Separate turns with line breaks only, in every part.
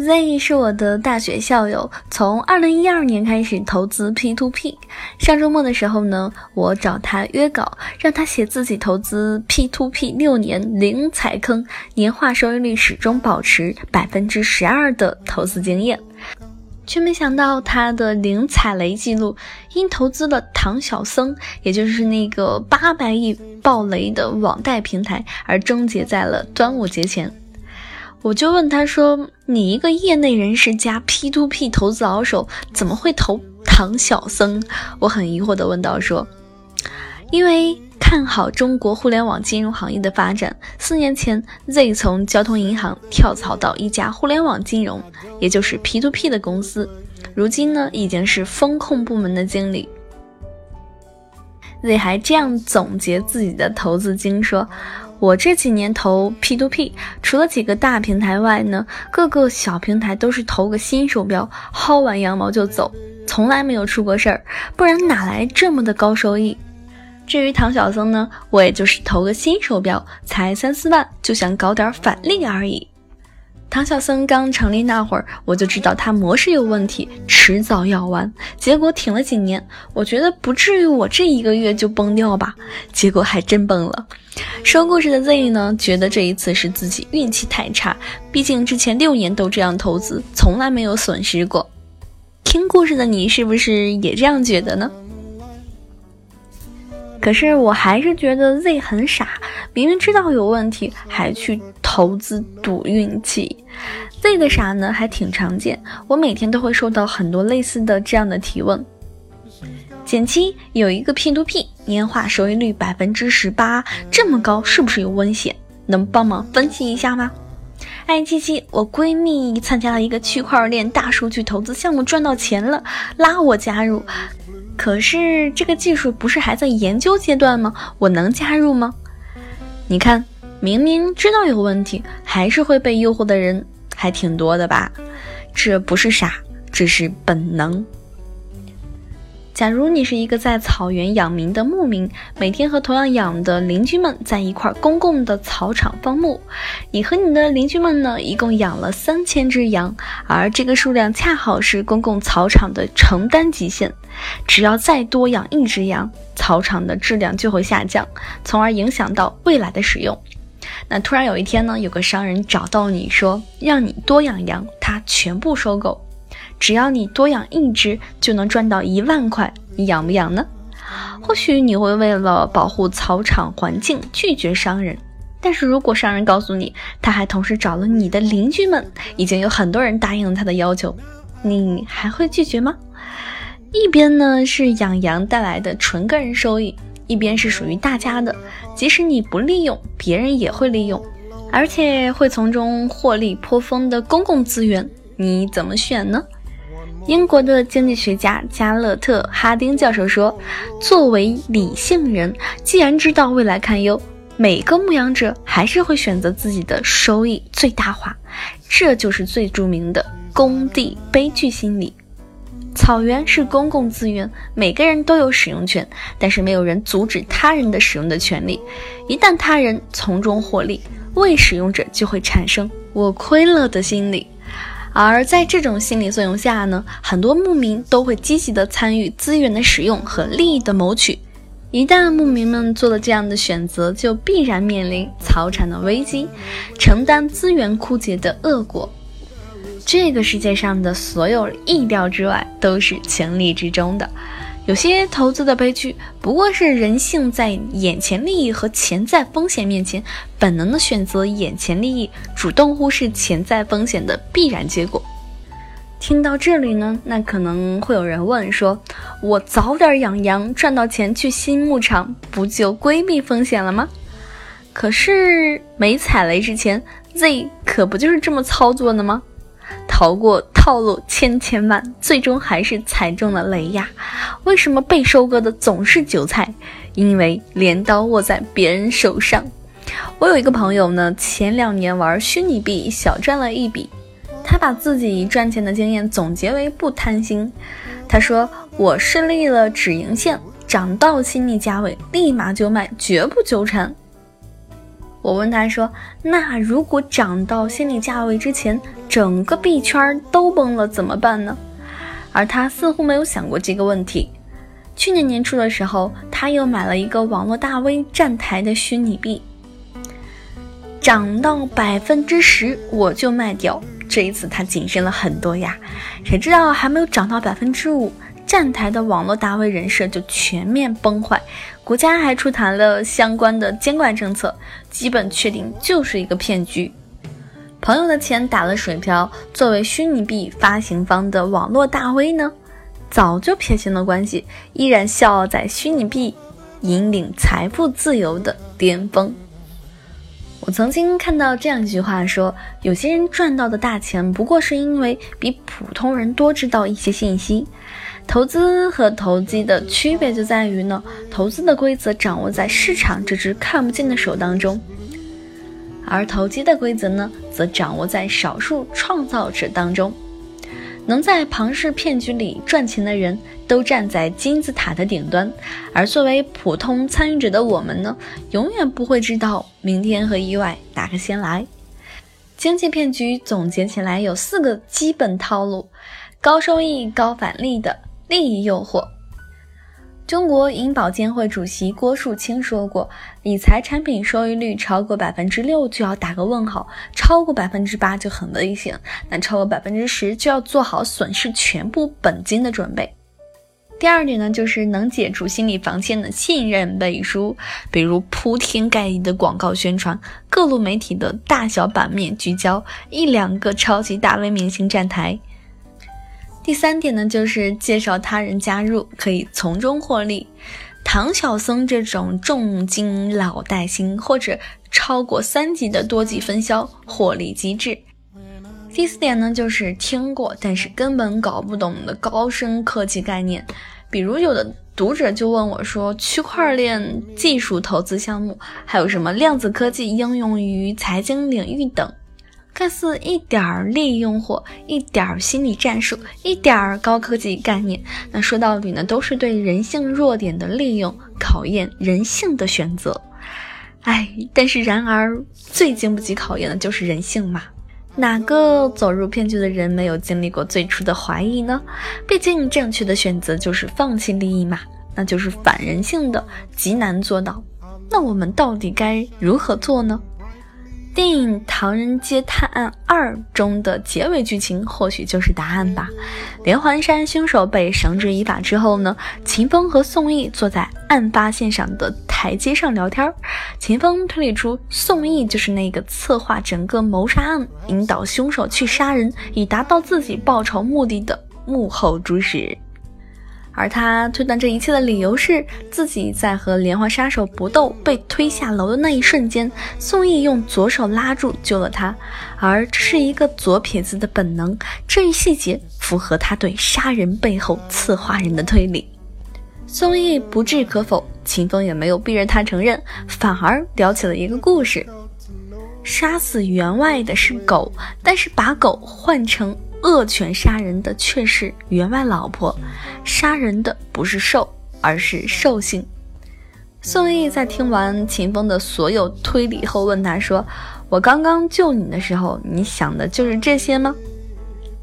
Z 是我的大学校友，从二零一二年开始投资 P to P。上周末的时候呢，我找他约稿，让他写自己投资 P to P 六年零踩坑，年化收益率始终保持百分之十二的投资经验，却没想到他的零踩雷记录因投资了唐小僧，也就是那个八百亿爆雷的网贷平台，而终结在了端午节前。我就问他说：“你一个业内人士加 P to P 投资老手，怎么会投唐小僧？”我很疑惑地问道：“说，因为看好中国互联网金融行业的发展。四年前，Z 从交通银行跳槽到一家互联网金融，也就是 P to P 的公司，如今呢，已经是风控部门的经理。Z 还这样总结自己的投资经说。”我这几年投 P to P，除了几个大平台外呢，各个小平台都是投个新手标，薅完羊毛就走，从来没有出过事儿，不然哪来这么的高收益？至于唐小僧呢，我也就是投个新手标，才三四万，就想搞点返利而已。唐小僧刚成立那会儿，我就知道他模式有问题，迟早要完。结果挺了几年，我觉得不至于我这一个月就崩掉吧。结果还真崩了。说故事的 Z 呢，觉得这一次是自己运气太差，毕竟之前六年都这样投资，从来没有损失过。听故事的你是不是也这样觉得呢？可是我还是觉得 Z 很傻，明明知道有问题，还去投资赌运气。Z 的啥呢，还挺常见，我每天都会收到很多类似的这样的提问。减七有一个 P2P，年化收益率百分之十八，这么高是不是有危险？能帮忙分析一下吗？哎，七七，我闺蜜参加了一个区块链大数据投资项目，赚到钱了，拉我加入。可是这个技术不是还在研究阶段吗？我能加入吗？你看，明明知道有问题，还是会被诱惑的人还挺多的吧？这不是傻，这是本能。假如你是一个在草原养民的牧民，每天和同样养的邻居们在一块公共的草场放牧，你和你的邻居们呢，一共养了三千只羊，而这个数量恰好是公共草场的承担极限，只要再多养一只羊，草场的质量就会下降，从而影响到未来的使用。那突然有一天呢，有个商人找到你说，让你多养羊，他全部收购。只要你多养一只，就能赚到一万块，你养不养呢？或许你会为了保护草场环境拒绝商人，但是如果商人告诉你，他还同时找了你的邻居们，已经有很多人答应了他的要求，你还会拒绝吗？一边呢是养羊带来的纯个人收益，一边是属于大家的，即使你不利用，别人也会利用，而且会从中获利颇丰的公共资源，你怎么选呢？英国的经济学家加勒特·哈丁教授说：“作为理性人，既然知道未来堪忧，每个牧羊者还是会选择自己的收益最大化。这就是最著名的工地悲剧心理。草原是公共资源，每个人都有使用权，但是没有人阻止他人的使用的权利。一旦他人从中获利，未使用者就会产生‘我亏了’的心理。”而在这种心理作用下呢，很多牧民都会积极的参与资源的使用和利益的谋取。一旦牧民们做了这样的选择，就必然面临草场的危机，承担资源枯竭的恶果。这个世界上的所有意料之外，都是情理之中的。有些投资的悲剧，不过是人性在眼前利益和潜在风险面前，本能的选择眼前利益，主动忽视潜在风险的必然结果。听到这里呢，那可能会有人问说：“我早点养羊，赚到钱去新牧场，不就规避风险了吗？”可是没踩雷之前，Z 可不就是这么操作的吗？逃过。套路千千万，最终还是踩中了雷呀！为什么被收割的总是韭菜？因为镰刀握在别人手上。我有一个朋友呢，前两年玩虚拟币小赚了一笔，他把自己赚钱的经验总结为不贪心。他说：“我设立了止盈线，涨到心理价位立马就卖，绝不纠缠。”我问他说：“那如果涨到心理价位之前，整个币圈都崩了怎么办呢？”而他似乎没有想过这个问题。去年年初的时候，他又买了一个网络大 V 站台的虚拟币，涨到百分之十我就卖掉。这一次他谨慎了很多呀，谁知道还没有涨到百分之五。站台的网络大 V 人设就全面崩坏，国家还出台了相关的监管政策，基本确定就是一个骗局。朋友的钱打了水漂，作为虚拟币发行方的网络大 V 呢，早就撇清了关系，依然笑傲在虚拟币引领财富自由的巅峰。我曾经看到这样一句话说：有些人赚到的大钱，不过是因为比普通人多知道一些信息。投资和投机的区别就在于呢，投资的规则掌握在市场这只看不见的手当中，而投机的规则呢，则掌握在少数创造者当中。能在庞氏骗局里赚钱的人都站在金字塔的顶端，而作为普通参与者的我们呢，永远不会知道明天和意外哪个先来。经济骗局总结起来有四个基本套路：高收益、高返利的。利益诱惑。中国银保监会主席郭树清说过，理财产品收益率超过百分之六就要打个问号，超过百分之八就很危险，那超过百分之十就要做好损失全部本金的准备。第二点呢，就是能解除心理防线的信任背书，比如铺天盖地的广告宣传，各路媒体的大小版面聚焦，一两个超级大 V 明星站台。第三点呢，就是介绍他人加入，可以从中获利。唐小僧这种重金老带新或者超过三级的多级分销获利机制。第四点呢，就是听过但是根本搞不懂的高深科技概念，比如有的读者就问我说，区块链技术投资项目，还有什么量子科技应用于财经领域等。看似一点儿利用户，一点儿心理战术，一点儿高科技概念，那说到底呢，都是对人性弱点的利用，考验人性的选择。哎，但是然而最经不起考验的就是人性嘛。哪个走入骗局的人没有经历过最初的怀疑呢？毕竟正确的选择就是放弃利益嘛，那就是反人性的，极难做到。那我们到底该如何做呢？电影《唐人街探案二》中的结尾剧情或许就是答案吧。连环杀人凶手被绳之以法之后呢，秦风和宋轶坐在案发现场的台阶上聊天。秦风推理出宋轶就是那个策划整个谋杀案、引导凶手去杀人以达到自己报仇目的的幕后主使。而他推断这一切的理由是，自己在和连环杀手搏斗被推下楼的那一瞬间，宋轶用左手拉住救了他，而这是一个左撇子的本能。这一细节符合他对杀人背后策划人的推理。宋轶不置可否，秦风也没有逼着他承认，反而聊起了一个故事：杀死员外的是狗，但是把狗换成。恶犬杀人的却是员外老婆，杀人的不是兽，而是兽性。宋轶在听完秦风的所有推理后，问他说：“我刚刚救你的时候，你想的就是这些吗？”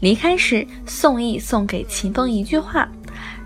离开时，宋轶送给秦风一句话，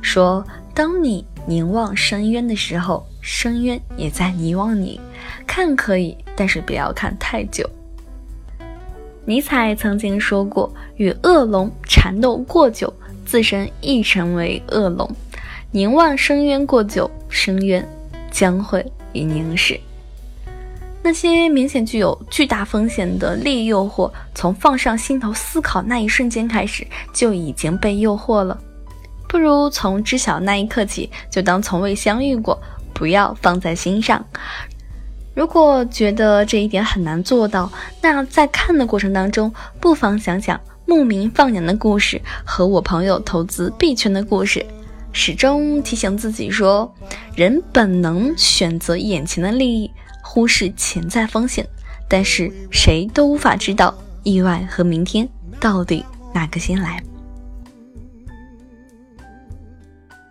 说：“当你凝望深渊的时候，深渊也在凝望你。看可以，但是不要看太久。”尼采曾经说过：“与恶龙缠斗过久，自身亦成为恶龙；凝望深渊过久，深渊将会以凝视。”那些明显具有巨大风险的利益诱惑，从放上心头思考那一瞬间开始，就已经被诱惑了。不如从知晓那一刻起，就当从未相遇过，不要放在心上。如果觉得这一点很难做到，那在看的过程当中，不妨想想牧民放羊的故事和我朋友投资币圈的故事，始终提醒自己说，人本能选择眼前的利益，忽视潜在风险，但是谁都无法知道意外和明天到底哪个先来。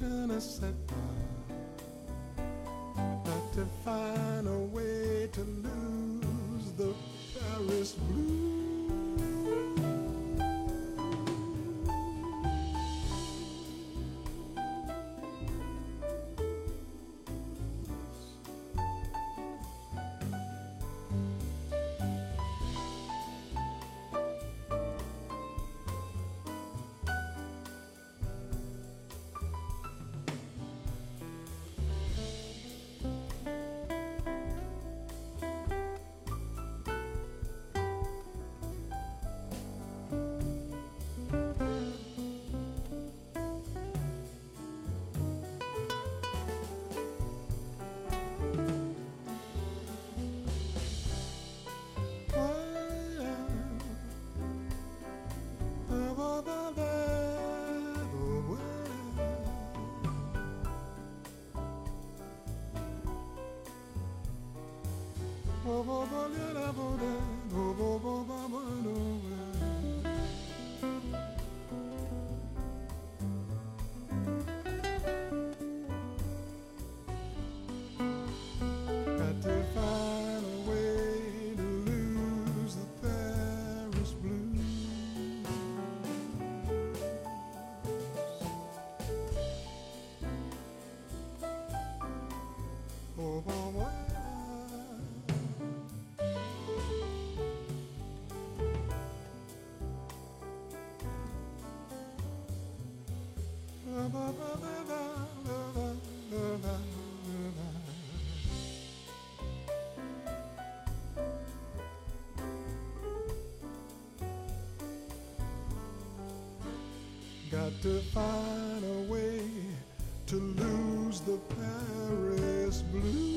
Je ne sais pas But to find a way to lose the Paris blues bo bo bo bo bo bo bo Got to find a way to lose the Paris blues.